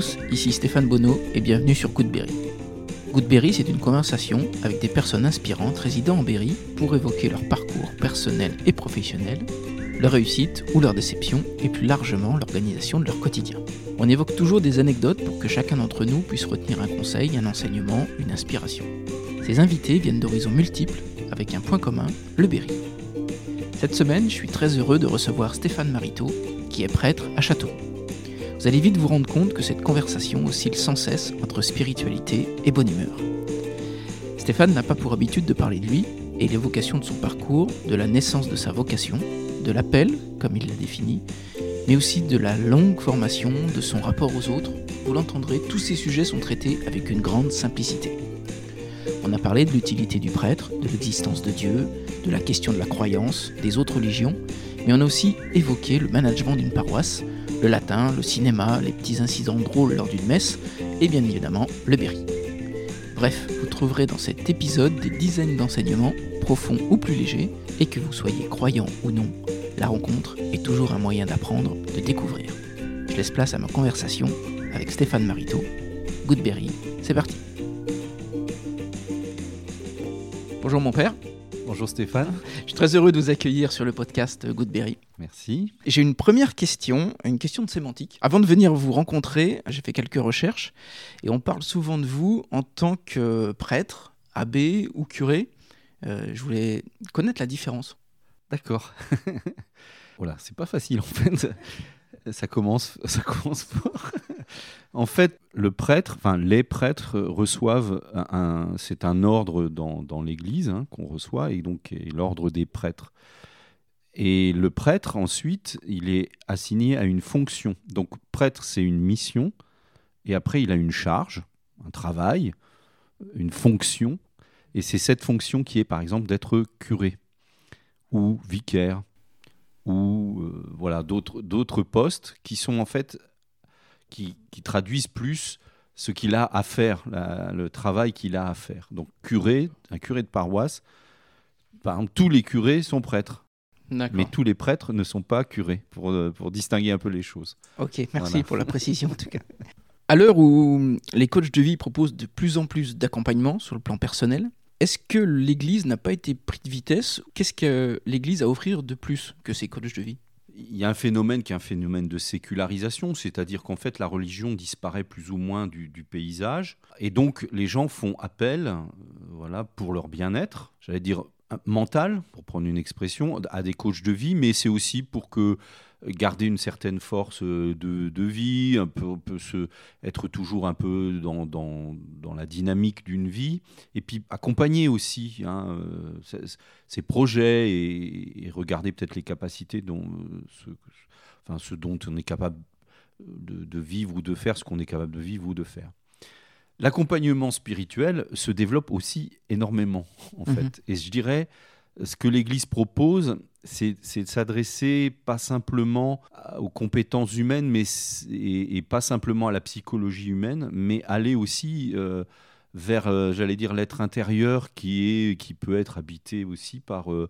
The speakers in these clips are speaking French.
tous, ici Stéphane Bonneau et bienvenue sur Goodberry. Goodberry, c'est une conversation avec des personnes inspirantes résidant en Berry pour évoquer leur parcours personnel et professionnel, leur réussite ou leur déception et plus largement l'organisation de leur quotidien. On évoque toujours des anecdotes pour que chacun d'entre nous puisse retenir un conseil, un enseignement, une inspiration. Ces invités viennent d'horizons multiples avec un point commun, le Berry. Cette semaine, je suis très heureux de recevoir Stéphane Marito, qui est prêtre à Château. Vous allez vite vous rendre compte que cette conversation oscille sans cesse entre spiritualité et bonne humeur. Stéphane n'a pas pour habitude de parler de lui et l'évocation de son parcours, de la naissance de sa vocation, de l'appel, comme il l'a défini, mais aussi de la longue formation, de son rapport aux autres. Vous l'entendrez, tous ces sujets sont traités avec une grande simplicité. On a parlé de l'utilité du prêtre, de l'existence de Dieu, de la question de la croyance, des autres religions, mais on a aussi évoqué le management d'une paroisse, le latin, le cinéma, les petits incidents drôles lors d'une messe, et bien évidemment le Berry. Bref, vous trouverez dans cet épisode des dizaines d'enseignements, profonds ou plus légers, et que vous soyez croyant ou non, la rencontre est toujours un moyen d'apprendre, de découvrir. Je laisse place à ma conversation avec Stéphane Marito. Goodberry, c'est parti. Bonjour mon père. Bonjour Stéphane. Je suis très heureux de vous accueillir sur le podcast Goodberry. Merci. J'ai une première question, une question de sémantique. Avant de venir vous rencontrer, j'ai fait quelques recherches et on parle souvent de vous en tant que prêtre, abbé ou curé. Euh, je voulais connaître la différence. D'accord. voilà, c'est pas facile en fait. Ça commence, ça commence fort. En fait, le prêtre, enfin les prêtres reçoivent un, c'est un ordre dans, l'Église hein, qu'on reçoit et donc l'ordre des prêtres. Et le prêtre ensuite, il est assigné à une fonction. Donc prêtre, c'est une mission et après il a une charge, un travail, une fonction. Et c'est cette fonction qui est par exemple d'être curé ou vicaire ou euh, voilà d'autres postes qui sont en fait qui, traduisent plus ce qu'il a à faire, le travail qu'il a à faire. Donc curé, un curé de paroisse, par exemple, tous les curés sont prêtres. Mais tous les prêtres ne sont pas curés, pour, euh, pour distinguer un peu les choses. Ok, merci pour la précision en tout cas. À l'heure où les coachs de vie proposent de plus en plus d'accompagnement sur le plan personnel, est-ce que l'Église n'a pas été prise de vitesse? Qu'est-ce que l'Église a à offrir de plus que ces coachs de vie? Il y a un phénomène qui est un phénomène de sécularisation, c'est-à-dire qu'en fait la religion disparaît plus ou moins du, paysage, et donc les gens font appel, euh, voilà, pour leur bien-être, j'allais dire mental, pour prendre une expression, à des coachs de vie, mais c'est aussi pour que garder une certaine force euh, de, vie, un peu, se, être toujours un peu dans, dans, dans la dynamique d'une vie, et puis accompagner aussi hein, euh, ces, projets et, regarder peut-être les capacités dont, euh, ce, enfin, ce dont on est capable de, vivre ou de faire, ce qu'on est capable de vivre ou de faire. L'accompagnement spirituel se développe aussi énormément, en mmh fait. Et je dirais, ce que l'Église propose, c'est de s'adresser pas simplement aux compétences humaines mais, et, pas simplement à la psychologie humaine, mais aller aussi euh, vers, euh, j'allais dire, l'être intérieur qui, est, qui peut être habité aussi par, euh,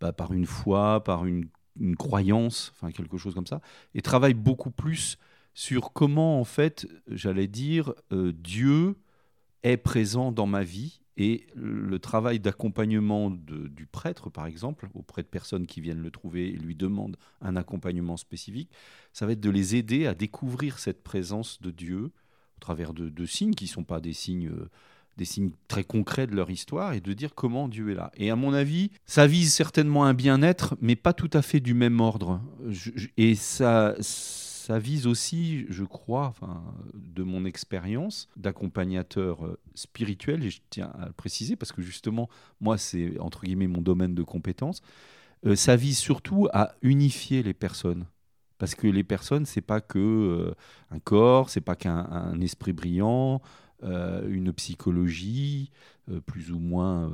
bah, par une foi, par une, une, croyance, enfin quelque chose comme ça, et travaille beaucoup plus sur comment, en fait, j'allais dire, Dieu est présent dans ma vie et le travail d'accompagnement du prêtre, par exemple, auprès de personnes qui viennent le trouver et lui demandent un accompagnement spécifique, ça va être de les aider à découvrir cette présence de Dieu au travers de, signes qui ne sont pas des signes, euh, des signes très concrets de leur histoire et de dire comment Dieu est là. Et à mon avis, ça vise certainement un bien-être, mais pas tout à fait du même ordre. et ça ça vise aussi, je crois, enfin, de mon expérience d'accompagnateur euh, spirituel, et je tiens à le préciser parce que justement, moi, c'est entre guillemets mon domaine de compétence, euh, ça vise surtout à unifier les personnes. Parce que les personnes, c'est pas que euh, un corps, c'est pas qu'un esprit brillant, une psychologie plus ou moins,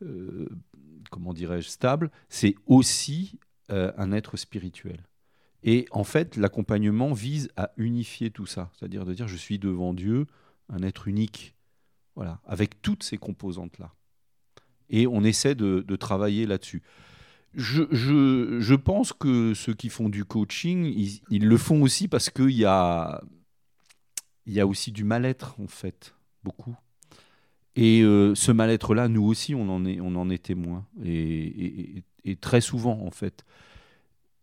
comment dirais-je, stable. C'est aussi un être spirituel. Et en fait, l'accompagnement vise à unifier tout ça, c'est-à-dire de dire je suis devant Dieu, un être unique, voilà, avec toutes ces composantes-là. Et on essaie de, travailler là-dessus. Je, pense que ceux qui font du coaching, ils, le font aussi parce qu'il y a, y a aussi du mal-être, en fait, beaucoup. Et euh, ce mal-être-là, nous aussi, on en est, on en est témoin. Et, très souvent, en fait.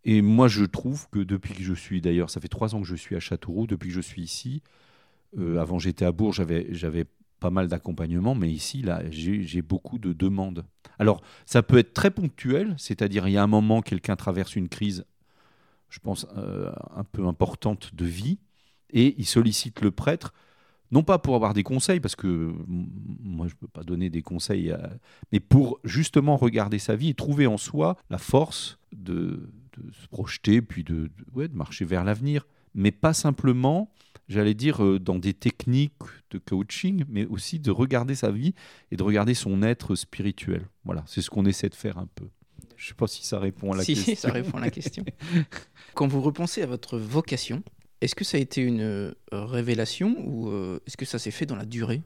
Et moi, je trouve que depuis que je suis, d'ailleurs, ça fait trois ans que je suis à Châteauroux, depuis que je suis ici, euh, avant j'étais à Bourges, j'avais pas mal d'accompagnement, mais ici, là, j'ai beaucoup de demandes. Alors, ça peut être très ponctuel, c'est-à-dire il y a un moment, quelqu'un traverse une crise, je pense, euh, un peu importante de vie, et il sollicite le prêtre non pas pour avoir des conseils, parce que moi je ne peux pas donner des conseils, mais pour justement regarder sa vie et trouver en soi la force de, se projeter, puis de, de, marcher vers l'avenir. Mais pas simplement, j'allais dire, euh, dans des techniques de coaching, mais aussi de regarder sa vie et de regarder son être spirituel. Voilà, c'est ce qu'on essaie de faire un peu. Je ne sais pas si ça répond à la question. Si, ça répond à la question. Quand vous repensez à votre vocation, est-ce que ça a été une euh, révélation ou euh, est-ce que ça s'est fait dans la durée?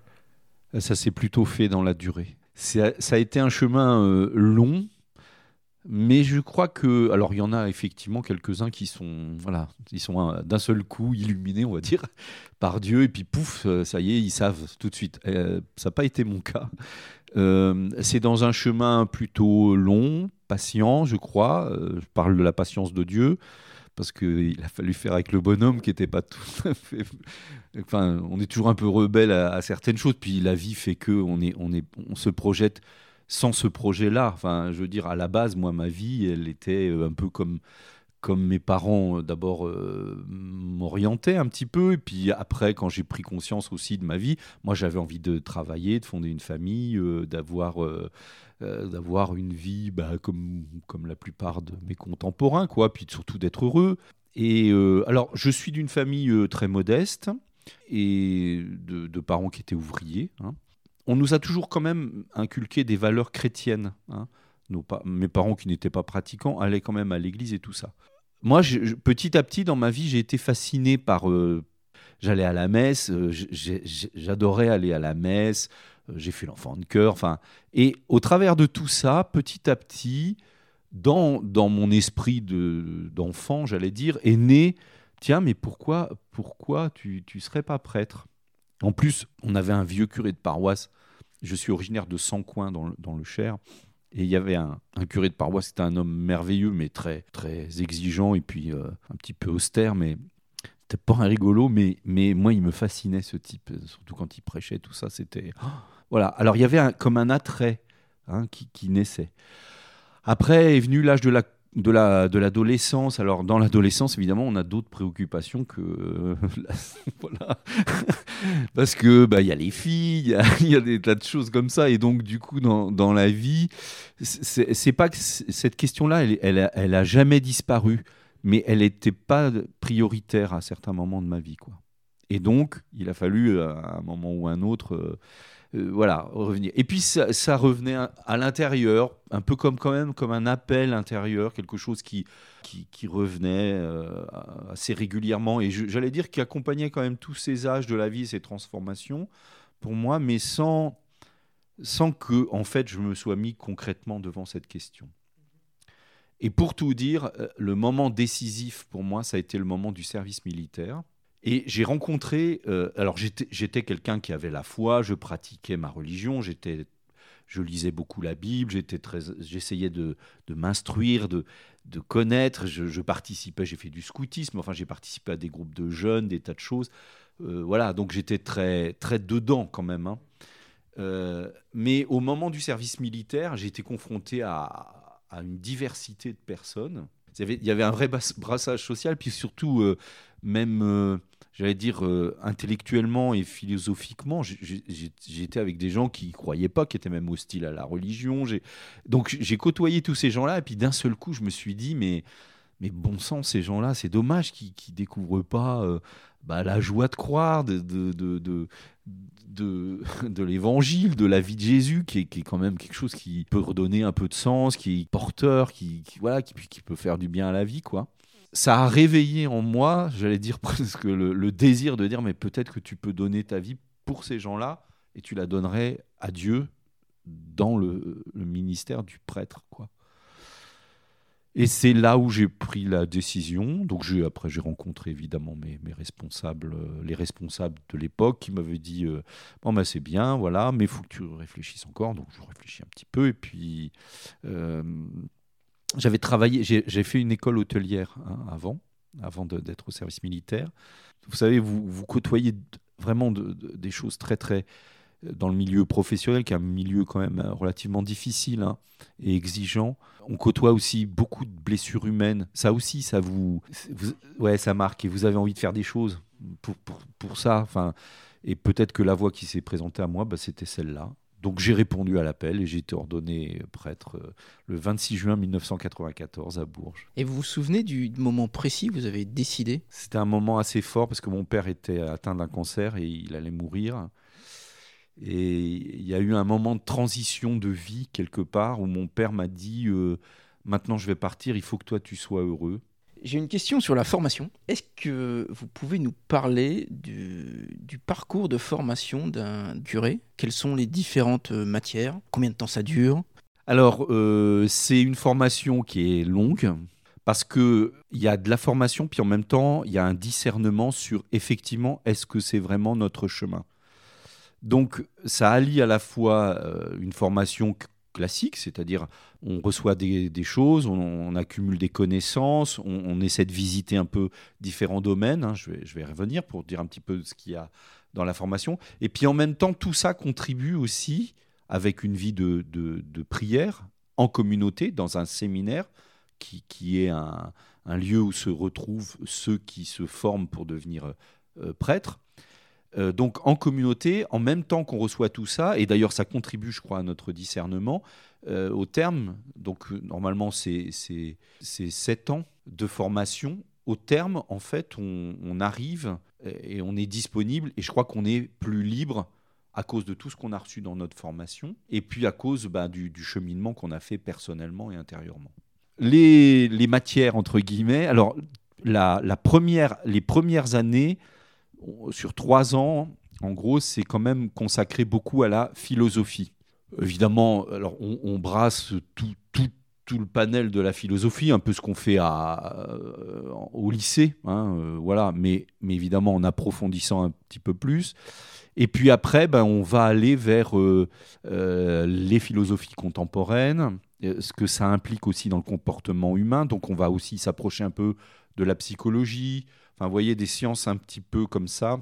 Ça s'est plutôt fait dans la durée. Ça a été un chemin euh, long, mais je crois que, alors il y en a effectivement quelques-uns qui sont, voilà, ils sont d'un seul coup illuminés, on va dire, par Dieu, et puis pouf, ça y est, ils savent tout de suite. ça n'a pas été mon cas. c'est dans un chemin plutôt long, patient, je crois. je parle de la patience de Dieu parce qu'il a fallu faire avec le bonhomme qui n'était pas tout à fait. Enfin, on est toujours un peu rebelle à, certaines choses, puis la vie fait que on, est, on, est, on se projette sans ce projet-là. Enfin, je veux dire, à la base, moi, ma vie, elle était euh, un peu comme comme mes parents euh, d'abord euh, m'orientaient un petit peu, et puis après, quand j'ai pris conscience aussi de ma vie, moi j'avais envie de travailler, de fonder une famille, d'avoir d'avoir une vie bah, comme, comme la plupart de mes contemporains, quoi, puis surtout d'être heureux. Et alors, je suis d'une famille très modeste et de, parents qui étaient ouvriers. Hein. On nous a toujours quand même inculqué des valeurs chrétiennes. Hein. Mes parents qui n'étaient pas pratiquants allaient quand même à l'église et tout ça. Moi, petit à petit, dans ma vie, j'ai été fasciné par... J'allais à la messe, j'adorais aller à la messe, euh, j'ai fait l'enfant de cœur. Et au travers de tout ça, petit à petit, dans, dans mon esprit d'enfant, j'allais dire, est né tiens, mais pourquoi, pourquoi tu ne serais pas prêtre? En plus, on avait un vieux curé de paroisse. Je suis originaire de Sancoin dans, dans le Cher. Et il y avait un, curé de paroisse, c'était un homme merveilleux, mais très, très exigeant et puis euh, un petit peu austère, mais c'était pas un rigolo, mais, mais moi, il me fascinait ce type, surtout quand il prêchait, tout ça, c'était... Oh voilà. Alors il y avait comme un attrait hein, qui, naissait. Après est venu l'âge de la de la de l'adolescence. Alors dans l'adolescence, évidemment, on a d'autres préoccupations que voilà, parce que bah il y a les filles, il y, a des tas de choses comme ça, et donc du coup dans, dans la vie, c'est pas que cette question-là, elle, elle, a, jamais disparu, mais elle n'était pas prioritaire à certains moments de ma vie, quoi. Et donc il a fallu à un moment ou un autre euh, euh, voilà, revenir. Et puis ça, revenait à, l'intérieur, un peu comme quand même comme un appel intérieur, quelque chose qui, qui, revenait euh, assez régulièrement et j'allais dire qui accompagnait quand même tous ces âges de la vie, ces transformations pour moi, mais sans, sans que en fait je me sois mis concrètement devant cette question. Et pour tout dire, euh, le moment décisif pour moi, ça a été le moment du service militaire. Et j'ai rencontré, euh, alors j'étais quelqu'un qui avait la foi, je pratiquais ma religion, j'étais, je lisais beaucoup la Bible, j'étais très, j'essayais de, m'instruire, de, connaître, je, participais, j'ai fait du scoutisme, enfin j'ai participé à des groupes de jeunes, des tas de choses, euh, voilà, donc j'étais très, très dedans quand même. Hein. Euh, mais au moment du service militaire, j'ai été confronté à, une diversité de personnes. Il y avait un vrai brassage social, puis surtout, même j'allais dire, euh, intellectuellement et philosophiquement, j'étais avec des gens qui ne croyaient pas, qui étaient même hostiles à la religion. Donc j'ai côtoyé tous ces gens-là, et puis d'un seul coup, je me suis dit, mais, bon sang, ces gens-là, c'est dommage qu'ils ne découvrent pas euh, bah, la joie de croire, de, l'évangile, de la vie de Jésus, qui est, quand même quelque chose qui peut redonner un peu de sens, qui est porteur, qui, voilà, qui peut faire du bien à la vie, quoi ça a réveillé en moi, j'allais dire presque le, désir de dire, mais peut-être que tu peux donner ta vie pour ces gens-là et tu la donnerais à Dieu dans le, ministère du prêtre, quoi. Et c'est là où j'ai pris la décision. Donc après, j'ai rencontré évidemment mes, responsables, euh, les responsables de l'époque qui m'avaient dit euh, Bon, ben, c'est bien, voilà, mais faut que tu réfléchisses encore. Donc je réfléchis un petit peu. Et puis, euh, j'avais travaillé, j'ai, fait une école hôtelière hein, avant, avant d'être au service militaire. Vous savez, vous, côtoyez vraiment des choses très, très dans le milieu professionnel, qui est un milieu quand même relativement difficile hein, et exigeant. On côtoie aussi beaucoup de blessures humaines. Ça aussi, ça vous, ouais, ça marque. Et vous avez envie de faire des choses pour ça. Enfin, et peut-être que la voie qui s'est présentée à moi, bah, c'était celle-là. Donc j'ai répondu à l'appel et j'ai été ordonné prêtre euh, le 26 juin 1994 à Bourges. Et vous vous souvenez du moment précis où vous avez décidé? C'était un moment assez fort parce que mon père était atteint d'un cancer et il allait mourir. Et il y a eu un moment de transition de vie quelque part où mon père m'a dit euh, maintenant je vais partir, il faut que toi tu sois heureux. J'ai une question sur la formation. Est-ce que vous pouvez nous parler du, parcours de formation d'un curé? Quelles sont les différentes matières? Combien de temps ça dure? Alors, euh, c'est une formation qui est longue parce qu'il y a de la formation, puis en même temps, il y a un discernement sur effectivement, est-ce que c'est vraiment notre chemin. Donc ça allie à la fois euh, une formation classique, c'est-à-dire on reçoit des, choses, on, accumule des connaissances, on, essaie de visiter un peu différents domaines, hein. je, vais, revenir pour dire un petit peu ce qu'il y a dans la formation, et puis en même temps tout ça contribue aussi avec une vie de, prière en communauté, dans un séminaire qui, qui est un, lieu où se retrouvent ceux qui se forment pour devenir euh, prêtres. Euh, donc en communauté, en même temps qu'on reçoit tout ça, et d'ailleurs ça contribue, je crois, à notre discernement, euh, au terme, donc euh, normalement c'est sept ans de formation, au terme, en fait, on, arrive et on est disponible, et je crois qu'on est plus libre à cause de tout ce qu'on a reçu dans notre formation, et puis à cause bah, du, cheminement qu'on a fait personnellement et intérieurement. Les, matières, entre guillemets, alors la, première, les premières années, sur trois ans, en gros, c'est quand même consacré beaucoup à la philosophie. Évidemment, alors on, brasse tout, le panel de la philosophie, un peu ce qu'on fait euh, au lycée, hein, euh, voilà, mais, évidemment en approfondissant un petit peu plus. Et puis après, ben, on va aller vers euh, les philosophies contemporaines, ce que ça implique aussi dans le comportement humain. Donc on va aussi s'approcher un peu de la psychologie, Enfin, vous voyez, des sciences un petit peu comme ça,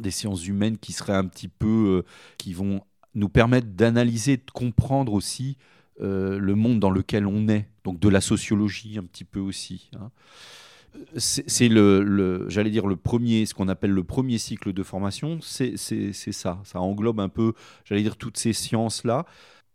des sciences humaines qui seraient un petit peu, euh, qui vont nous permettre d'analyser, de comprendre aussi euh, le monde dans lequel on est. Donc de la sociologie un petit peu aussi. Hein. C'est le, j'allais dire le premier, ce qu'on appelle le premier cycle de formation, c'est ça. Ça englobe un peu, j'allais dire toutes ces sciences là.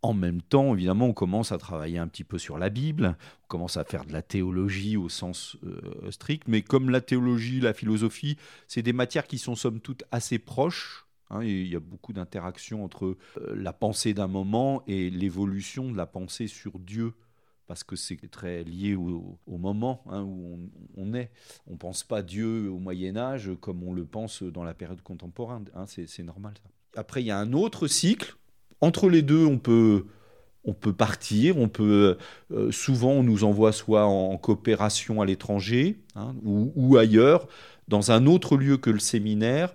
En même temps, évidemment, on commence à travailler un petit peu sur la Bible, on commence à faire de la théologie au sens euh, strict, mais comme la théologie, la philosophie, c'est des matières qui sont somme toute assez proches. Hein, il y a beaucoup d'interactions entre euh, la pensée d'un moment et l'évolution de la pensée sur Dieu parce que c'est très lié au, moment hein, où on, est. On ne pense pas Dieu au Moyen Âge comme on le pense dans la période contemporaine. Hein, c'est normal. Après, il y a un autre cycle entre les deux, on peut, on peut partir, on peut euh, souvent on nous envoie soit en, coopération à l'étranger hein, ou, ailleurs, dans un autre lieu que le séminaire,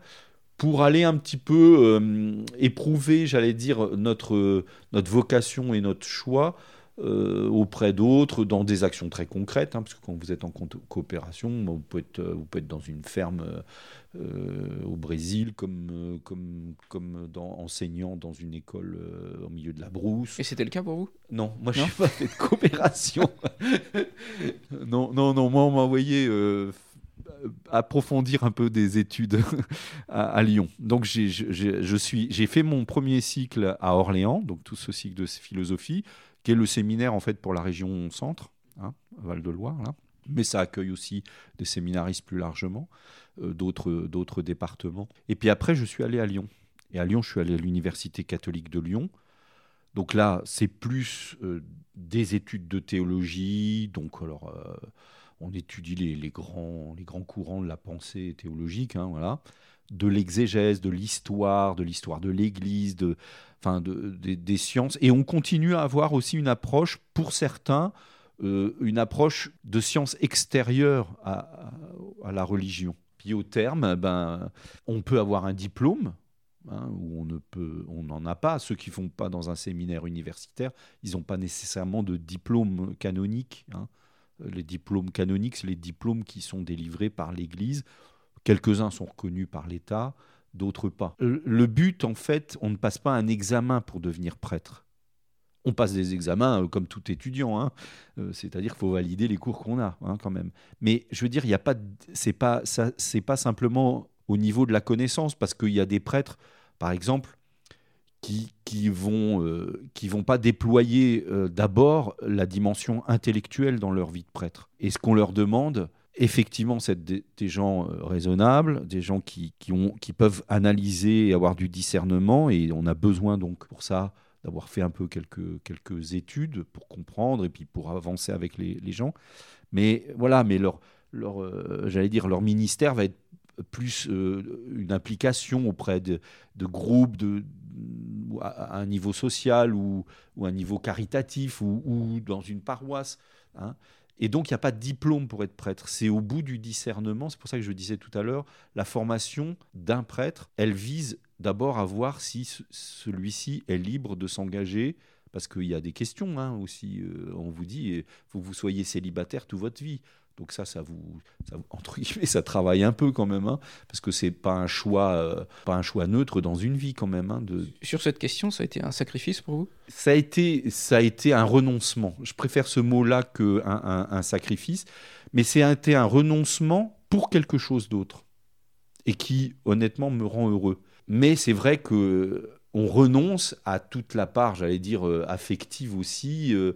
pour aller un petit peu euh, éprouver, j'allais dire, notre, notre vocation et notre choix euh, auprès d'autres dans des actions très concrètes, hein, parce que quand vous êtes en coopération, vous pouvez être, vous pouvez être dans une ferme euh, au Brésil, comme, comme, comme dans, enseignant dans une école euh, au milieu de la brousse. Et c'était le cas pour vous? Non, moi je n'ai pas fait de coopération. non, non, non, moi on m'a envoyé approfondir un peu des études à, Lyon. Donc j'ai, je suis, j'ai fait mon premier cycle à Orléans, donc tout ce cycle de philosophie qui est le séminaire en fait pour la région centre, hein, Val-de-Loire. Mais ça accueille aussi des séminaristes plus largement, euh, d'autres, départements. Et puis après, je suis allé à Lyon. Et à Lyon, je suis allé à l'Université catholique de Lyon. Donc là, c'est plus euh, des études de théologie. Donc, alors, euh, on étudie les, les, grands, les grands courants de la pensée théologique, hein, voilà de l'exégèse, de l'histoire, de l'histoire de l'Église, de, enfin de, des sciences. Et on continue à avoir aussi une approche, pour certains, euh, une approche de science extérieure à, la religion. Puis au terme, ben, on peut avoir un diplôme, hein, on ne peut, on n'en a pas. Ceux qui font pas dans un séminaire universitaire, ils n'ont pas nécessairement de diplôme canonique. Hein. Les diplômes canoniques, c'est les diplômes qui sont délivrés par l'Église. Quelques-uns sont reconnus par l'État, d'autres pas. Le but, en fait, on ne passe pas un examen pour devenir prêtre. On passe des examens euh, comme tout étudiant, hein. euh, c'est-à-dire qu'il faut valider les cours qu'on a hein, quand même. Mais je veux dire, il y a pas, c'est pas, ça, c'est pas simplement au niveau de la connaissance, parce qu'il y a des prêtres, par exemple, qui, qui vont euh, qui vont pas déployer d'abord la dimension intellectuelle dans leur vie de prêtre. Et ce qu'on leur demande, effectivement, c'est des, gens euh, raisonnables, des gens qui, ont, qui peuvent analyser et avoir du discernement. Et on a besoin donc pour ça d'avoir fait un peu quelques, quelques études pour comprendre et puis pour avancer avec les, gens. Mais voilà, mais leur, leur euh, j'allais dire, leur ministère va être plus euh, une implication auprès de, de groupes de, à un niveau social ou, ou un niveau caritatif ou, ou dans une paroisse. Hein. Et donc, il n'y a pas de diplôme pour être prêtre. C'est au bout du discernement. C'est pour ça que je disais tout à l'heure, la formation d'un prêtre, elle vise d'abord à voir si celui-ci est libre de s'engager. Parce qu'il y a des questions hein, aussi. Euh, on vous dit, il faut que vous soyez célibataire toute votre vie. Donc ça, ça vous, entre guillemets, ça travaille un peu quand même, hein, parce que c'est pas un choix, euh, pas un choix neutre dans une vie quand même. Hein, de... Sur cette question, ça a été un sacrifice pour vous? Ça a été, ça a été un renoncement. Je préfère ce mot-là que un, un, sacrifice, mais c'est été un renoncement pour quelque chose d'autre et qui, honnêtement, me rend heureux. Mais c'est vrai que on renonce à toute la part, j'allais dire, euh, affective aussi. Euh,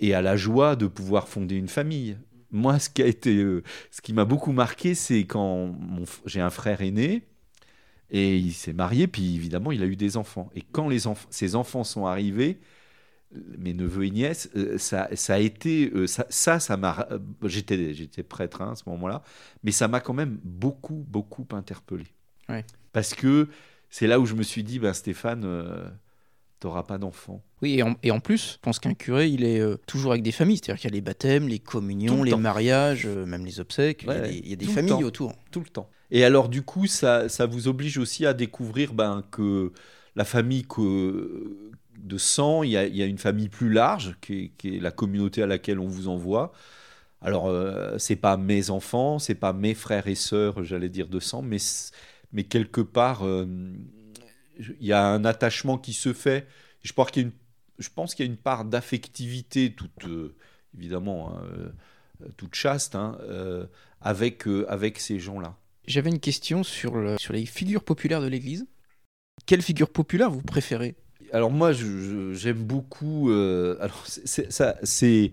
et à la joie de pouvoir fonder une famille moi, ce qui a été, euh, ce qui m'a beaucoup marqué, c'est quand j'ai un frère aîné et il s'est marié, puis évidemment, il a eu des enfants. Et quand les enfants, ses enfants sont arrivés, mes neveux et nièces, euh, ça, ça, a été, euh, ça, ça, m'a, j'étais, j'étais prêtre hein, à ce moment-là, mais ça m'a quand même beaucoup, beaucoup interpellé. Parce que c'est là où je me suis dit, ben Stéphane t'auras pas d'enfants. Oui, et en, plus, je pense qu'un curé, il est euh, toujours avec des familles. C'est-à-dire qu'il y a les baptêmes, les communions, les mariages, euh, même les obsèques. il, y a des, familles autour. Tout le temps. Et alors, du coup, ça, ça vous oblige aussi à découvrir ben, que la famille que, de sang, il y, a, il y, a, une famille plus large, qui est, la communauté à laquelle on vous envoie. Alors, euh, c'est pas mes enfants, c'est pas mes frères et sœurs, j'allais dire de sang, mais, mais quelque part il y a un attachement qui se fait. Je pense qu'il y a une, je pense qu'il y a une part d'affectivité, toute euh, évidemment hein, euh, toute chaste, hein, euh, avec, avec ces gens-là. J'avais une question sur, le, sur les figures populaires de l'Église. Quelle figure populaire vous préférez? Alors moi, j'aime beaucoup. alors ça, c'est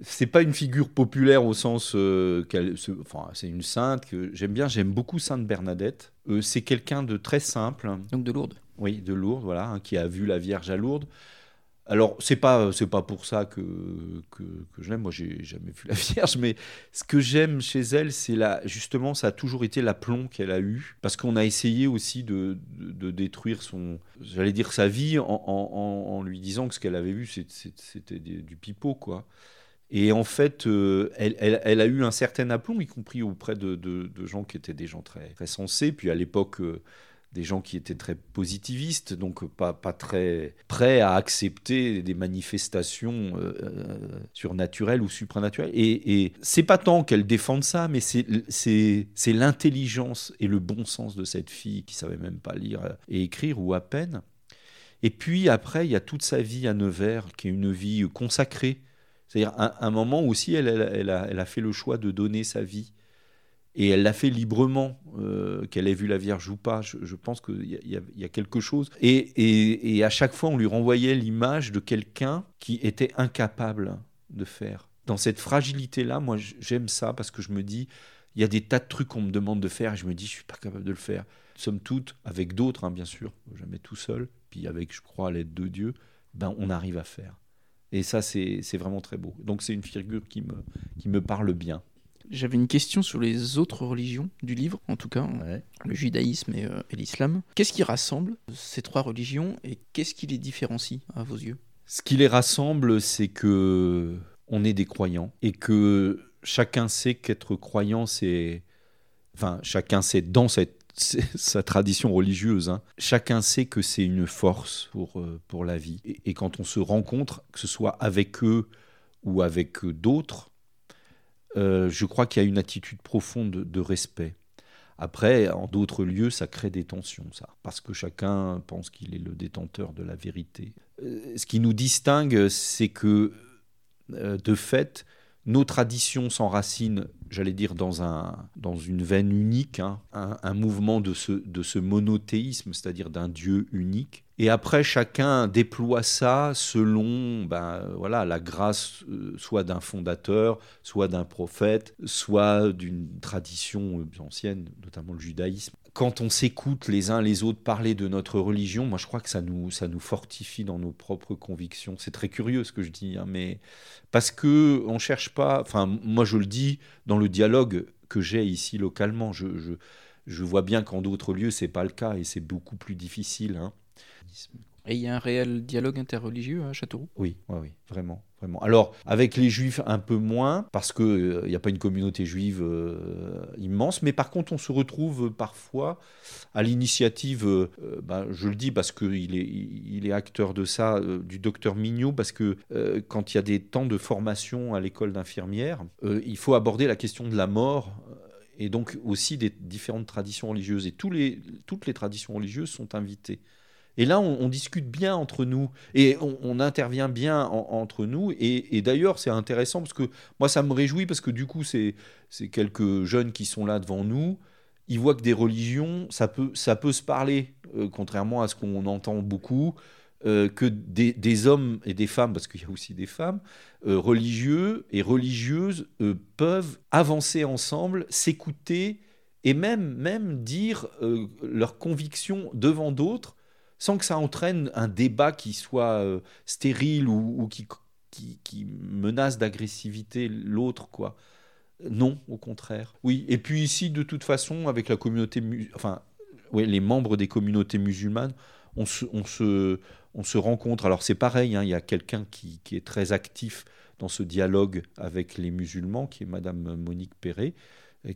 c'est pas une figure populaire au sens qu'elle, enfin, c'est une sainte que j'aime bien. J'aime beaucoup Sainte Bernadette. Euh, c'est quelqu'un de très simple. Donc de Lourdes. Oui, de Lourdes, voilà, hein, qui a vu la Vierge à Lourdes. Alors, c'est pas c'est pas pour ça que, que, que je l'aime. Moi, j'ai jamais vu la Vierge, mais ce que j'aime chez elle, c'est justement, ça a toujours été l'aplomb qu'elle a eu, parce qu'on a essayé aussi de, de, détruire son, j'allais dire sa vie, en, en, en, lui disant que ce qu'elle avait vu, c'était du pipeau, quoi. Et en fait, euh, elle, a eu un certain aplomb, y compris auprès de, gens qui étaient des gens très, sensés, puis à l'époque, euh, des gens qui étaient très positivistes, donc pas, pas très prêts à accepter des manifestations euh, surnaturelles ou supranaturelles. Et, et c'est pas tant qu'elle défende ça, mais c'est l'intelligence et le bon sens de cette fille qui savait même pas lire et écrire, ou à peine. Et puis après, il y a toute sa vie à Nevers, qui est une vie consacrée c'est-à-dire un, moment où aussi elle, a, fait le choix de donner sa vie. Et elle l'a fait librement, euh, qu'elle ait vu la Vierge ou pas. Je, pense qu'il y, a quelque chose. Et, et, à chaque fois, on lui renvoyait l'image de quelqu'un qui était incapable de faire. Dans cette fragilité-là, moi, j'aime ça parce que je me dis, il y a des tas de trucs qu'on me demande de faire et je me dis, je suis pas capable de le faire. Somme toute, avec d'autres, hein, bien sûr, jamais tout seul, puis avec, je crois, l'aide de Dieu, ben, on arrive à faire. Et ça, c'est vraiment très beau. Donc c'est une figure qui me, qui me parle bien. J'avais une question sur les autres religions du livre, en tout cas, le judaïsme euh, et, l'islam. Qu'est-ce qui rassemble ces trois religions et qu'est-ce qui les différencie à vos yeux? Ce qui les rassemble, c'est que on est des croyants et que chacun sait qu'être croyant, c'est. Enfin, chacun sait dans cette, sa tradition religieuse, hein. chacun sait que c'est une force pour, euh, pour la vie. Et, quand on se rencontre, que ce soit avec eux ou avec d'autres, euh, je crois qu'il y a une attitude profonde de, respect. Après, en d'autres lieux, ça crée des tensions, ça, parce que chacun pense qu'il est le détenteur de la vérité. Euh, ce qui nous distingue, c'est que, de fait, nos traditions s'enracinent, j'allais dire, dans, un, dans une veine unique, hein, un, mouvement de ce, de ce monothéisme, c'est-à-dire d'un Dieu unique. Et après, chacun déploie ça selon ben, voilà, la grâce euh, soit d'un fondateur, soit d'un prophète, soit d'une tradition euh, ancienne, notamment le judaïsme quand on s'écoute les uns les autres parler de notre religion, moi je crois que ça nous, ça nous fortifie dans nos propres convictions. C'est très curieux ce que je dis, hein, mais parce que on cherche pas. Enfin, moi je le dis dans le dialogue que j'ai ici localement. Je, je, je vois bien qu'en d'autres lieux c'est pas le cas et c'est beaucoup plus difficile. Hein. Et il y a un réel dialogue interreligieux à Châteauroux? Oui, oui, oui, vraiment, Alors, avec les juifs, un peu moins, parce qu'il n'y euh, a pas une communauté juive euh, immense, mais par contre, on se retrouve parfois à l'initiative, euh, ben, je le dis parce qu'il est, acteur de ça, du docteur Mignot, parce que quand il y a des temps de formation à l'école d'infirmière, il faut aborder la question de la mort et donc aussi des différentes traditions religieuses. Et toutes les traditions religieuses sont invitées. Et là, on, discute bien entre nous et on, intervient bien entre nous. Et, d'ailleurs, c'est intéressant parce que moi, ça me réjouit parce que du coup, c'est quelques jeunes qui sont là devant nous. Ils voient que des religions, ça peut, ça peut se parler, euh, contrairement à ce qu'on entend beaucoup, euh, que des, hommes et des femmes, parce qu'il y a aussi des femmes, euh, religieux et religieuses peuvent avancer ensemble, s'écouter et même, même dire leurs convictions devant d'autres sans que ça entraîne un débat qui soit euh, stérile ou, qui, menace d'agressivité l'autre, quoi. Non, au contraire. Oui, et puis ici, de toute façon, avec la communauté, enfin, les membres des communautés musulmanes, on se, on se, on se rencontre. Alors c'est pareil, hein, il y a quelqu'un qui, est très actif dans ce dialogue avec les musulmans, qui est Madame Monique Perret,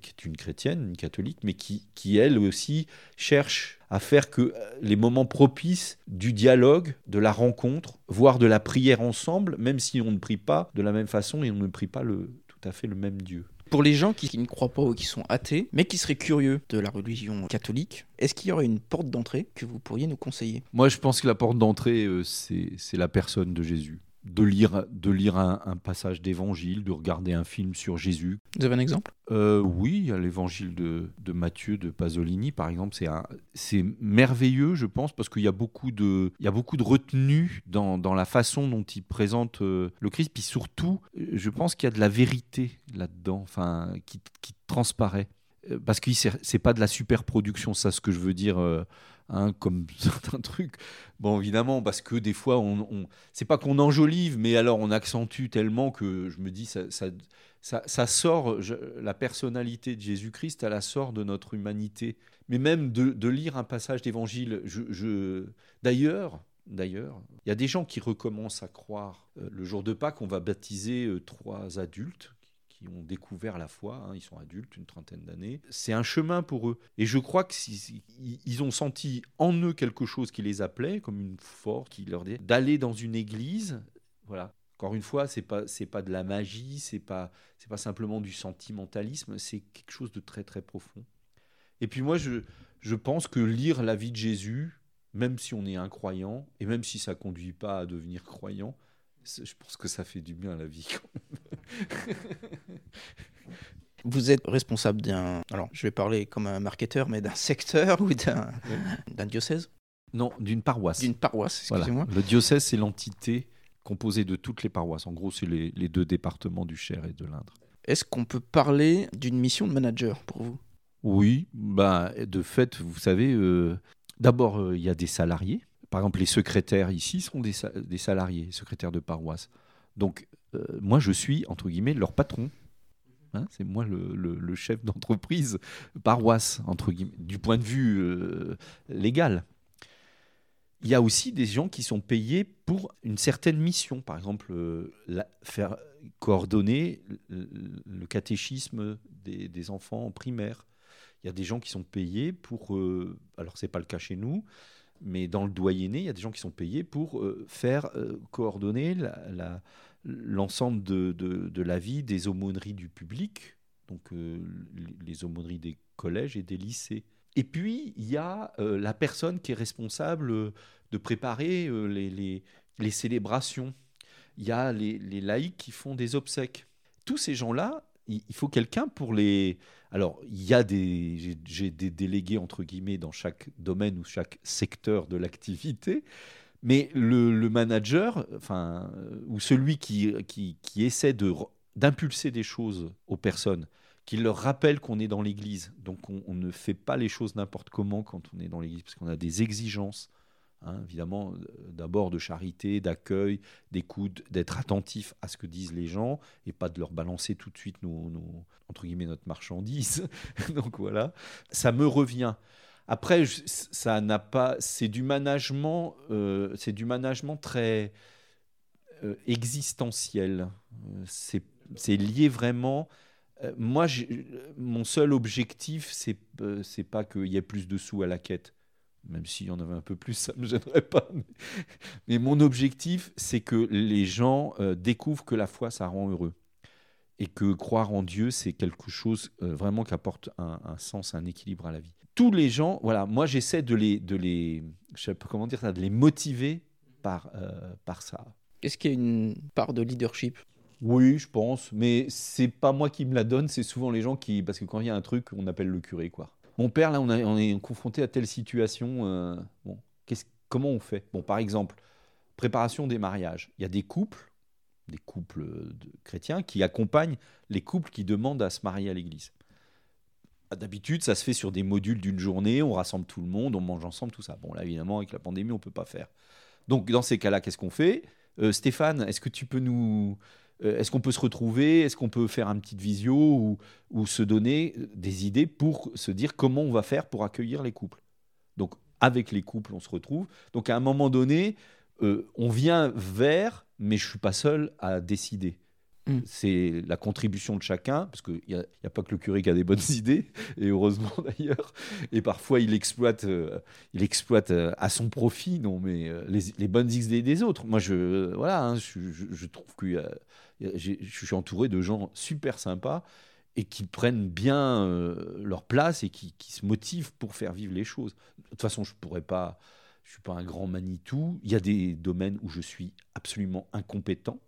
qui est une chrétienne, une catholique, mais qui, qui elle aussi cherche à faire que euh, les moments propices du dialogue, de la rencontre, voire de la prière ensemble, même si on ne prie pas de la même façon et on ne prie pas le, tout à fait le même Dieu. Pour les gens qui, ne croient pas ou qui sont athées, mais qui seraient curieux de la religion catholique, est-ce qu'il y aurait une porte d'entrée que vous pourriez nous conseiller? Moi, je pense que la porte d'entrée, euh, c'est la personne de Jésus de lire, de lire un, passage d'évangile, de regarder un film sur Jésus. Vous avez un exemple? Euh, Oui, l'évangile de, de, Matthieu de Pasolini, par exemple. C'est merveilleux, je pense, parce qu'il y, a beaucoup de, il y a beaucoup de retenue dans, dans la façon dont il présente euh, le Christ. Puis surtout, je pense qu'il y a de la vérité là-dedans, enfin, qui, qui transparaît. Euh, parce que c'est pas de la super production, ça ce que je veux dire Hein, comme certains trucs. Bon, évidemment, parce que des fois, on, on c'est pas qu'on enjolive, mais alors on accentue tellement que je me dis, ça, ça, ça, sort, la personnalité de Jésus-Christ, elle la sort de notre humanité. Mais même de, lire un passage d'évangile, d'ailleurs, D'ailleurs, il y a des gens qui recommencent à croire euh, le jour de Pâques, on va baptiser euh, trois adultes qui ont découvert la foi, hein, ils sont adultes, une trentaine d'années. C'est un chemin pour eux. Et je crois qu'ils ont senti en eux quelque chose qui les appelait, comme une force qui leur dit d'aller dans une église. Voilà. Encore une fois, c'est pas pas de la magie, c'est pas pas simplement du sentimentalisme, c'est quelque chose de très très profond. Et puis moi, je je pense que lire la vie de Jésus, même si on est incroyant et même si ça conduit pas à devenir croyant, je pense que ça fait du bien à la vie. Vous êtes responsable d'un. Alors, je vais parler comme un marketeur, mais d'un secteur ou d'un diocèse? Non, d'une paroisse. D'une paroisse, excusez-moi. Le diocèse, c'est l'entité composée de toutes les paroisses. En gros, c'est les, deux départements du Cher et de l'Indre. Est-ce qu'on peut parler d'une mission de manager pour vous? Oui, bah, de fait, vous savez, euh, d'abord, euh, il y a des salariés par exemple, les secrétaires ici sont des, salariés, secrétaires de paroisse. Donc, euh, moi, je suis, entre guillemets, leur patron. Hein, c'est moi le, chef d'entreprise paroisse, entre guillemets, du point de vue euh, légal. il y a aussi des gens qui sont payés pour une certaine mission. Par exemple, euh, faire coordonner le, catéchisme des, enfants en primaire. Il y a des gens qui sont payés pour. Alors, ce n'est pas le cas chez nous, mais dans le doyenné, il y a des gens qui sont payés pour euh, faire coordonner l'ensemble de, la vie des aumôneries du public, donc les aumôneries des collèges et des lycées. Et puis, il y a euh, la personne qui est responsable euh, de préparer euh, les, célébrations. Il y a les, laïcs qui font des obsèques. Tous ces gens-là, il, faut quelqu'un pour les... Alors, il y a des... J'ai des délégués, entre guillemets, dans chaque domaine ou chaque secteur de l'activité. Mais le, manager, enfin, ou celui qui, qui, qui essaie d'impulser des choses aux personnes, qu'il leur rappelle qu'on est dans l'Église. Donc on, ne fait pas les choses n'importe comment quand on est dans l'Église, parce qu'on a des exigences, hein, évidemment, euh, d'abord de charité, d'accueil, d'écoute, d'être attentif à ce que disent les gens, et pas de leur balancer tout de suite nos, guillemets, notre marchandise. Donc voilà, ça me revient. Après, ça n'a pas, c'est du management, euh, c'est du management très euh, existentiel. C'est lié vraiment moi, mon seul objectif, c'est c'est pas qu'il y ait plus de sous à la quête. Même s'il y en avait un peu plus, ça ne me gênerait pas. Mais, mon objectif, c'est que les gens euh, découvrent que la foi, ça rend heureux. Et que croire en Dieu, c'est quelque chose vraiment qui apporte un, sens, un équilibre à la vie. Tous les gens, voilà, moi j'essaie de les, de les, je sais pas comment dire ça, de les motiver par, par ça. Est-ce qu'il y a une part de leadership? Oui, je pense, mais c'est pas moi qui me la donne, c'est souvent les gens qui. Parce que quand il y a un truc, on appelle le curé, quoi. Mon père, là, on, est confronté à telle situation. Euh, comment on fait? Bon, par exemple, préparation des mariages. Il y a des couples, des couples de chrétiens, qui accompagnent les couples qui demandent à se marier à l'église. D'habitude, ça se fait sur des modules d'une journée, on rassemble tout le monde, on mange ensemble, tout ça. Bon, là, évidemment, avec la pandémie, on ne peut pas faire. Donc, dans ces cas-là, qu'est-ce qu'on fait? Euh, Stéphane, est-ce que tu peux nous, euh, est-ce qu'on peut se retrouver? Est-ce qu'on peut faire un petit visio ou, se donner des idées pour se dire comment on va faire pour accueillir les couples? Donc, avec les couples, on se retrouve. Donc, à un moment donné, euh, on vient vers, mais je ne suis pas seul à décider. Mm. C'est la contribution de chacun, parce qu'il n'y a, a, pas que le curé qui a des bonnes idées, et heureusement d'ailleurs. Et parfois, il exploite, euh, il exploite à son profit non, mais, les, bonnes idées des autres. Moi, je, voilà, hein, je, trouve a je suis entouré de gens super sympas et qui prennent bien euh, leur place et qui, se motivent pour faire vivre les choses. De toute façon, je pourrais pas, je suis pas un grand Manitou. Il y a des domaines où je suis absolument incompétent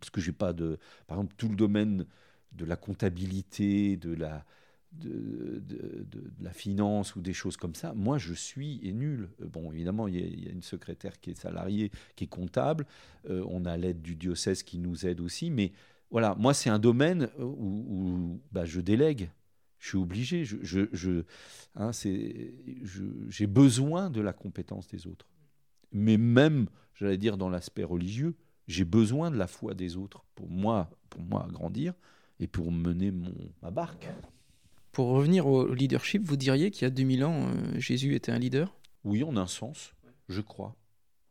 parce que j'ai pas de, par exemple, tout le domaine de la comptabilité, de la, de, la finance ou des choses comme ça, moi je suis et nul. Euh, bon, évidemment, il y, a, une secrétaire qui est salariée, qui est comptable. Euh, on a l'aide du diocèse qui nous aide aussi. Mais voilà, moi c'est un domaine où, bah, je délègue. Je suis obligé. Je, je, je hein, j'ai besoin de la compétence des autres. Mais même, j'allais dire, dans l'aspect religieux, j'ai besoin de la foi des autres pour moi, pour moi grandir et pour mener mon, ma barque. Pour revenir au leadership, vous diriez qu'il y a 2000 ans, euh, Jésus était un leader? Oui, en un sens, je crois.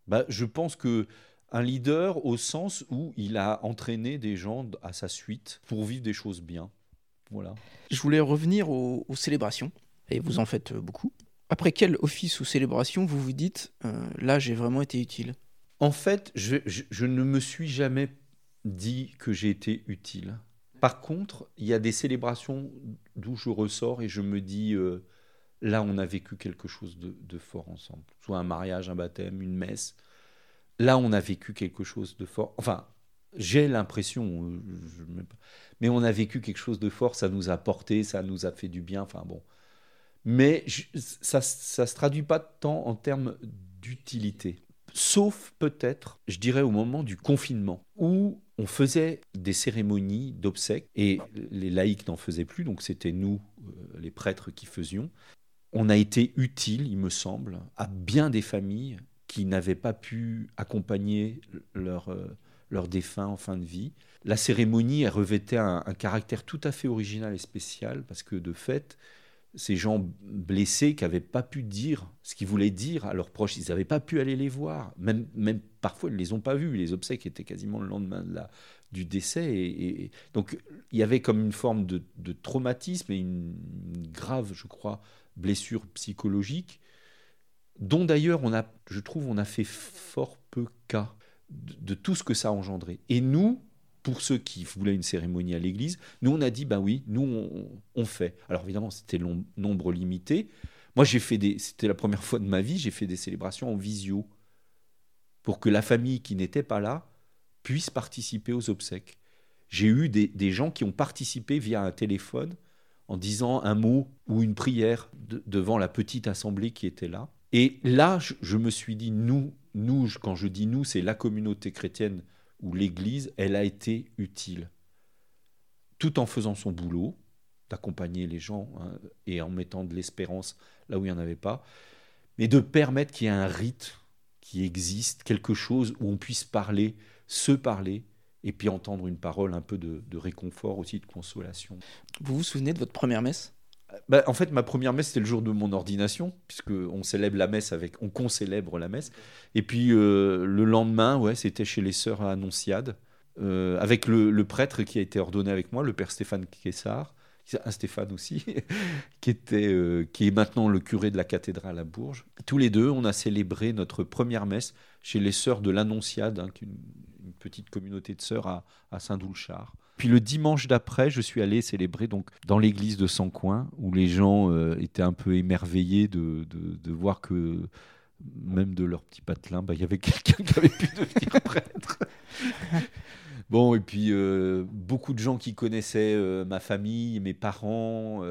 Bah, je pense que un leader au sens où il a entraîné des gens à sa suite pour vivre des choses bien. Voilà. Je voulais revenir aux, célébrations, et vous en faites beaucoup. Après quel office ou célébration vous vous dites, euh, là j'ai vraiment été utile? En fait, je, ne me suis jamais dit que j'ai été utile. Par contre, il y a des célébrations d'où je ressors et je me dis, euh, là, on a vécu quelque chose de, fort ensemble. Soit un mariage, un baptême, une messe. Là, on a vécu quelque chose de fort. Enfin, j'ai l'impression, euh, mais on a vécu quelque chose de fort, ça nous a porté, ça nous a fait du bien, enfin bon. Mais ça ne se traduit pas tant en termes d'utilité. Sauf peut-être, je dirais, au moment du confinement, où on faisait des cérémonies d'obsèques et les laïcs n'en faisaient plus, donc c'était nous, euh, les prêtres, qui faisions. On a été utile, il me semble, à bien des familles qui n'avaient pas pu accompagner leurs leur défunts en fin de vie. La cérémonie elle revêtait un, caractère tout à fait original et spécial parce que de fait, ces gens blessés qui n'avaient pas pu dire ce qu'ils voulaient dire à leurs proches. Ils n'avaient pas pu aller les voir. Même, même parfois, ils ne les ont pas vus. Les obsèques étaient quasiment le lendemain de la, du décès. Et, donc, il y avait comme une forme de, traumatisme et une, grave, je crois, blessure psychologique, dont d'ailleurs, on a, je trouve, on a fait fort peu cas de, tout ce que ça a engendré. Et nous, pour ceux qui voulaient une cérémonie à l'église, nous on a dit ben oui, nous on, fait. Alors évidemment c'était nombre limité. Moi j'ai fait des, c'était la première fois de ma vie, j'ai fait des célébrations en visio pour que la famille qui n'était pas là puisse participer aux obsèques. J'ai eu des, gens qui ont participé via un téléphone en disant un mot ou une prière devant la petite assemblée qui était là. Et là, je, me suis dit, nous, nous, quand je dis nous, c'est la communauté chrétienne où l'Église, elle a été utile, tout en faisant son boulot, d'accompagner les gens hein, et en mettant de l'espérance là où il n'y en avait pas, mais de permettre qu'il y ait un rite qui existe, quelque chose où on puisse parler, se parler, et puis entendre une parole un peu de, de réconfort aussi, de consolation. Vous vous souvenez de votre première messe? Bah, en fait, ma première messe, c'était le jour de mon ordination, puisqu'on célèbre la messe avec, on concélèbre la messe. Et puis euh, le lendemain, ouais, c'était chez les sœurs à Annonciade, euh, avec le, prêtre qui a été ordonné avec moi, le père Stéphane Kessar, un Stéphane aussi, euh, qui est maintenant le curé de la cathédrale à Bourges. Tous les deux, on a célébré notre première messe chez les sœurs de l'Annonciade, hein, une, une, petite communauté de sœurs à Saint-Doulchard. Puis le dimanche d'après, je suis allé célébrer donc dans l'église de Sancoin, où les gens euh, étaient un peu émerveillés de, de, voir que même de leur petit patelin, bah, il y avait quelqu'un qui avait pu devenir prêtre. bon, et puis euh, beaucoup de gens qui connaissaient euh, ma famille, mes parents.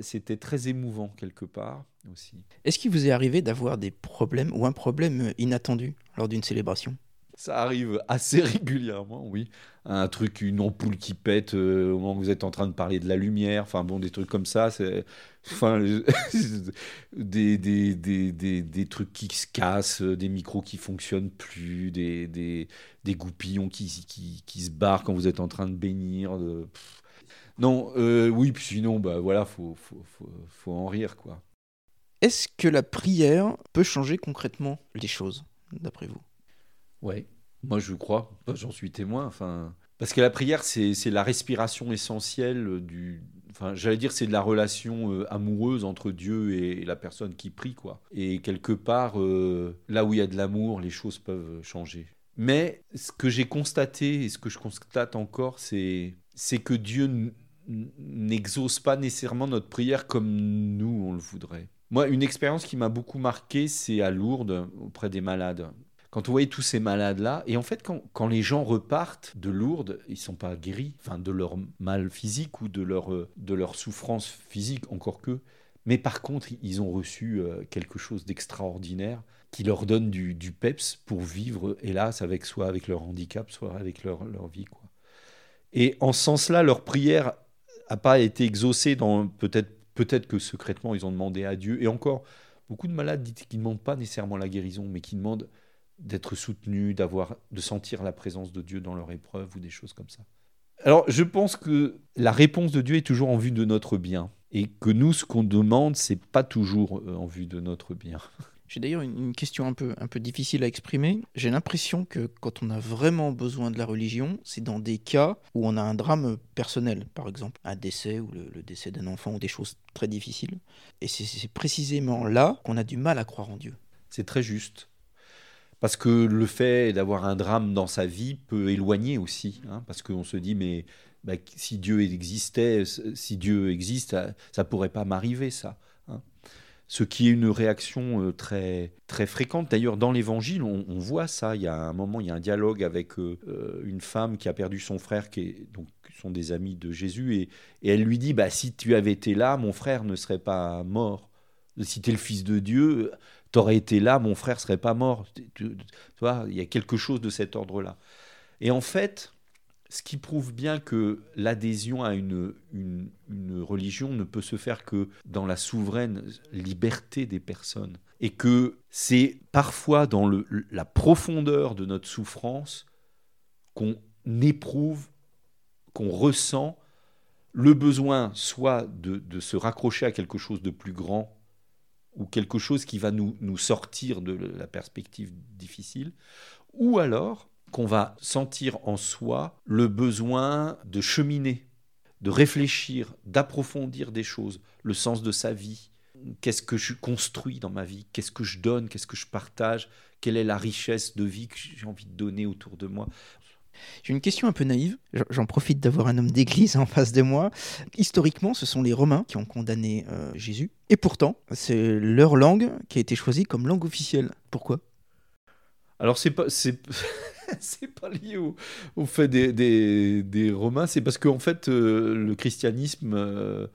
C'était très émouvant quelque part aussi. Est-ce qu'il vous est arrivé d'avoir des problèmes ou un problème inattendu lors d'une célébration? Ça arrive assez régulièrement, oui. Un truc, une ampoule qui pète euh, au moment où vous êtes en train de parler de la lumière, enfin bon, des trucs comme ça. Enfin, des, des, des, des, trucs qui se cassent, des micros qui fonctionnent plus, des, des, goupillons qui, qui, qui, se barrent quand vous êtes en train de bénir. Non, euh, oui, puis sinon, bah voilà, faut, faut, faut, faut en rire, quoi. Est-ce que la prière peut changer concrètement les choses, d'après vous? Ouais, moi je crois, j'en suis témoin. Enfin, parce que la prière, c'est la respiration essentielle du. Enfin, j'allais dire, c'est de la relation euh, amoureuse entre Dieu et, la personne qui prie, quoi. Et quelque part, euh, là où il y a de l'amour, les choses peuvent changer. Mais ce que j'ai constaté et ce que je constate encore, c'est que Dieu n'exauce pas nécessairement notre prière comme nous on le voudrait. Moi, une expérience qui m'a beaucoup marqué, c'est à Lourdes, auprès des malades quand vous voyez tous ces malades-là, et en fait, quand, les gens repartent de Lourdes, ils sont pas guéris, enfin, de leur mal physique ou de leur, euh, de leur souffrance physique, encore que. Mais par contre, ils ont reçu euh, quelque chose d'extraordinaire qui leur donne du, du, peps pour vivre, hélas, avec soit avec leur handicap, soit avec leur, leur vie. Quoi. Et en ce sens-là, leur prière n'a pas été exaucée dans peut-être peut-être que secrètement ils ont demandé à Dieu. Et encore, beaucoup de malades disent qu'ils ne demandent pas nécessairement la guérison, mais qu'ils demandent d'être soutenus, d'avoir, de sentir la présence de Dieu dans leur épreuve ou des choses comme ça. Alors, je pense que la réponse de Dieu est toujours en vue de notre bien et que nous, ce qu'on demande, c'est pas toujours euh, en vue de notre bien. J'ai d'ailleurs une question un peu, un peu difficile à exprimer. J'ai l'impression que quand on a vraiment besoin de la religion, c'est dans des cas où on a un drame personnel, par exemple un décès ou le, le décès d'un enfant ou des choses très difficiles. Et c'est précisément là qu'on a du mal à croire en Dieu. C'est très juste. Parce que le fait d'avoir un drame dans sa vie peut éloigner aussi, hein, parce qu'on se dit, mais bah, si Dieu existait, si Dieu existe, ça ne pourrait pas m'arriver, ça. Hein. Ce qui est une réaction euh, très, très fréquente. D'ailleurs, dans l'Évangile, on, voit ça. Il y a un moment, il y a un dialogue avec euh, euh, une femme qui a perdu son frère, qui donc, sont des amis de Jésus, et, et elle lui dit, bah, si tu avais été là, mon frère ne serait pas mort. Si tu es le fils de Dieu, t'aurais été là, mon frère serait pas mort. Tu, vois, il y a quelque chose de cet ordre-là. Et en fait, ce qui prouve bien que l'adhésion à une, religion ne peut se faire que dans la souveraine liberté des personnes. Et que c'est parfois dans la profondeur de notre souffrance qu'on éprouve, qu'on ressent le besoin soit de, se raccrocher à quelque chose de plus grand ou quelque chose qui va nous, nous sortir de la perspective difficile, ou alors qu'on va sentir en soi le besoin de cheminer, de réfléchir, d'approfondir des choses, le sens de sa vie, qu'est-ce que je construis dans ma vie, qu'est-ce que je donne, qu'est-ce que je partage, quelle est la richesse de vie que j'ai envie de donner autour de moi? J'ai une question un peu naïve. J'en profite d'avoir un homme d'église en face de moi. Historiquement, ce sont les Romains qui ont condamné euh, Jésus. Et pourtant, c'est leur langue qui a été choisie comme langue officielle. Pourquoi? Alors, c'est pas. Pas lié au, fait des, des, Romains, c'est parce qu'en fait, euh, le christianisme euh,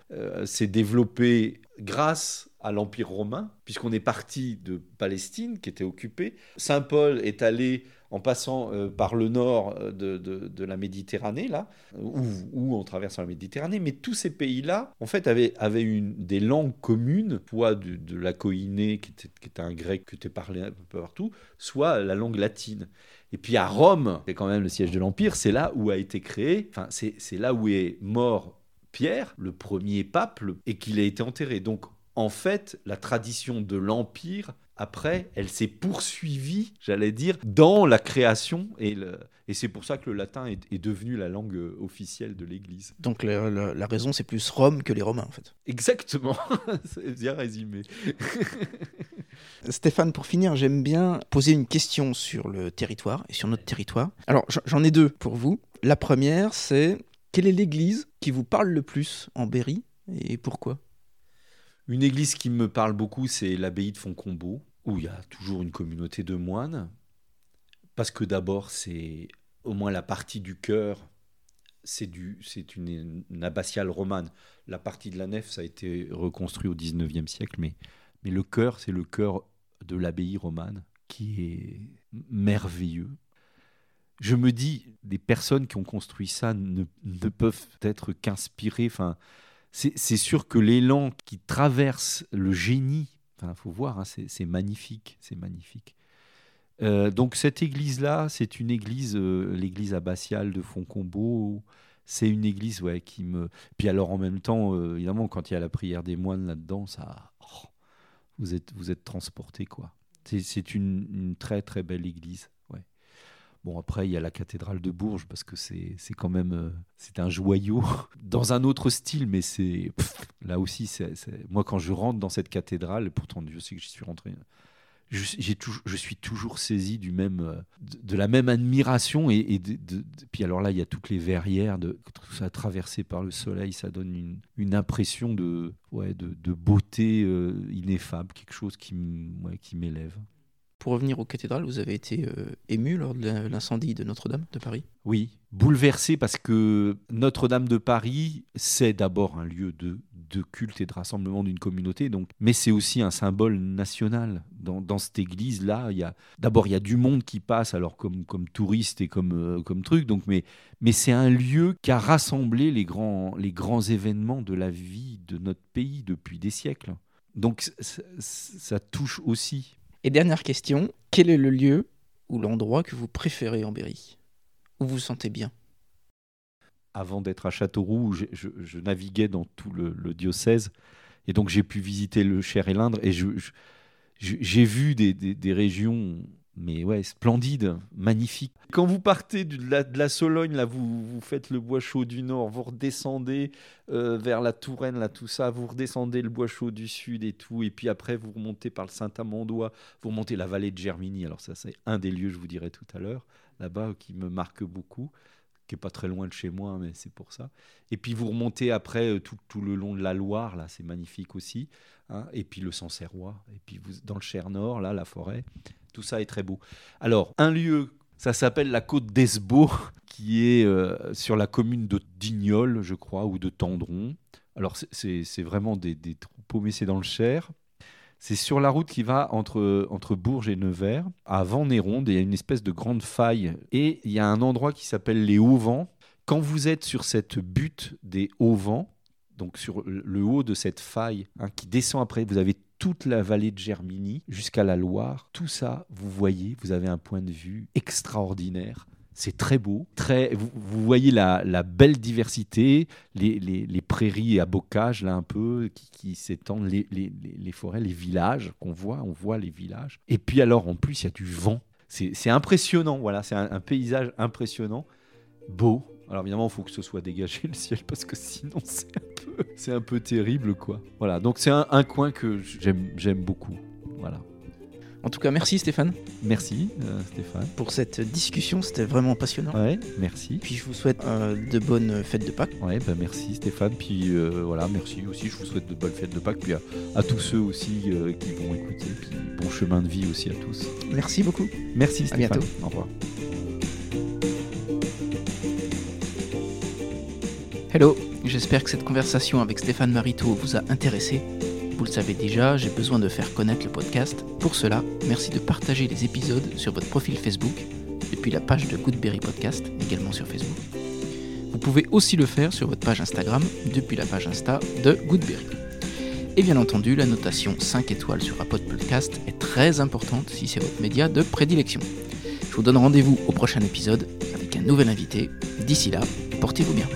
s'est développé grâce à l'Empire romain, puisqu'on est parti de Palestine, qui était occupée. Saint Paul est allé en passant euh, par le nord euh, de, la Méditerranée, là, ou, en traversant la Méditerranée, mais tous ces pays-là, en fait, avaient, des langues communes, soit de, de la koiné, qui était, un grec qui était parlé un peu partout, soit la langue latine. Et puis à Rome, c'est quand même le siège de l'Empire, c'est là où a été créé, enfin, c'est là où est mort Pierre, le premier pape, et qu'il a été enterré. Donc, en fait, la tradition de l'Empire, après, elle s'est poursuivie, j'allais dire, dans la création, et, et c'est pour ça que le latin est, devenu la langue euh, officielle de l'Église. Donc la, raison, c'est plus Rome que les Romains, en fait. Exactement, c'est bien résumé. Stéphane, pour finir, j'aime bien poser une question sur le territoire et sur notre territoire. Alors, j'en ai deux pour vous. La première, c'est quelle est l'église qui vous parle le plus en Berry et pourquoi? Une église qui me parle beaucoup, c'est l'abbaye de Fontcombeau, où il y a toujours une communauté de moines. Parce que d'abord, c'est au moins la partie du cœur, c'est une, une, abbatiale romane. La partie de la nef, ça a été reconstruit au 19e siècle, mais, mais le cœur, c'est le cœur de l'abbaye romane, qui est merveilleux je me dis, les personnes qui ont construit ça ne, peuvent être qu'inspirées. C'est sûr que l'élan qui traverse le génie, il faut voir, hein, c'est magnifique, c'est magnifique. Euh, donc cette église-là, c'est une église, euh, l'église abbatiale de Fontcombeau. C'est une église ouais, qui me... Puis alors en même temps, euh, évidemment, quand il y a la prière des moines là-dedans, ça... Oh, vous êtes, vous êtes transporté, quoi. C'est une, très très belle église. Bon, après, il y a la cathédrale de Bourges, parce que c'est quand même euh, c'est un joyau, dans un autre style, mais c'est là aussi, c'est moi, quand je rentre dans cette cathédrale, pourtant, je sais que j'y suis rentré, je, je suis toujours saisi du même, euh, de, la même admiration. Et, puis alors là, il y a toutes les verrières, de, tout ça traversé par le soleil, ça donne une, une impression de, ouais, de, beauté euh, ineffable, quelque chose qui m'élève. Pour revenir aux cathédrales, vous avez été euh, ému lors de l'incendie de Notre-Dame de Paris? Oui, bouleversé parce que Notre-Dame de Paris, c'est d'abord un lieu de, de, culte et de rassemblement d'une communauté, donc, mais c'est aussi un symbole national. Dans, dans cette église-là, d'abord il y a du monde qui passe, alors comme, comme touriste et comme, euh, comme truc, donc, mais, mais c'est un lieu qui a rassemblé les grands, les grands événements de la vie de notre pays depuis des siècles. Donc ça touche aussi et dernière question, quel est le lieu ou l'endroit que vous préférez en Berry? Où vous vous sentez bien? Avant d'être à Châteauroux, je, naviguais dans tout le, diocèse. Et donc j'ai pu visiter le Cher et l'Indre. Et j'ai vu des, régions mais ouais, splendide, magnifique. Quand vous partez de la, de la Sologne, là, vous, vous, faites le bois chaud du nord, vous redescendez euh, vers la Touraine, là, tout ça, vous redescendez le bois chaud du sud et tout, et puis après, vous remontez par le Saint-Amandois, vous remontez la vallée de Germigny. Alors, ça, c'est un des lieux, je vous dirai tout à l'heure, là-bas, qui me marque beaucoup qui est pas très loin de chez moi, mais c'est pour ça. Et puis vous remontez après euh, tout, tout, le long de la Loire, là, c'est magnifique aussi. Hein. Et puis le Sancerrois, et puis vous, dans le Cher Nord, là, la forêt. Tout ça est très beau. Alors, un lieu, ça s'appelle la côte d'Esbeau, qui est euh, sur la commune de Dignol, je crois, ou de Tendron. Alors, c'est vraiment des, troupeaux, mais c'est dans le Cher. C'est sur la route qui va entre, entre Bourges et Nevers, à Vendéronde, il y a une espèce de grande faille. Et il y a un endroit qui s'appelle les Hauts-Vents. Quand vous êtes sur cette butte des Hauts-Vents, donc sur le haut de cette faille hein, qui descend après, vous avez toute la vallée de Germigny jusqu'à la Loire. Tout ça, vous voyez, vous avez un point de vue extraordinaire. C'est très beau. Très, vous, voyez la, la belle diversité, les, prairies à bocage, là, un peu, qui, s'étendent, les, forêts, les villages qu'on voit. On voit les villages. Et puis, alors, en plus, il y a du vent. C'est impressionnant, voilà. C'est un, un paysage impressionnant, beau. Alors, évidemment, il faut que ce soit dégagé le ciel, parce que sinon, c'est c'est un peu terrible, quoi. Voilà. Donc, c'est un, un coin que j'aime beaucoup. Voilà. En tout cas, merci Stéphane Merci, euh, Stéphane. pour cette discussion, c'était vraiment passionnant. Ouais, merci. Puis je vous souhaite euh, de bonnes fêtes de Pâques. Ouais, bah merci Stéphane. Puis euh, voilà, merci aussi. Je vous souhaite de bonnes fêtes de Pâques. Puis à, à tous ceux aussi qui vont écouter. Puis bon chemin de vie aussi à tous. Merci beaucoup. Merci Stéphane. bientôt. Au revoir. Hello, j'espère que cette conversation avec Stéphane Marito vous a intéressé. Vous le savez déjà, j'ai besoin de faire connaître le podcast. Pour cela, merci de partager les épisodes sur votre profil Facebook, depuis la page de Goodberry Podcast, également sur Facebook. Vous pouvez aussi le faire sur votre page Instagram, depuis la page Insta de Goodberry. Et bien entendu, la notation 5 étoiles sur Apple Podcast est très importante si c'est votre média de prédilection. Je vous donne rendez-vous au prochain épisode avec un nouvel invité. D'ici là, portez-vous bien.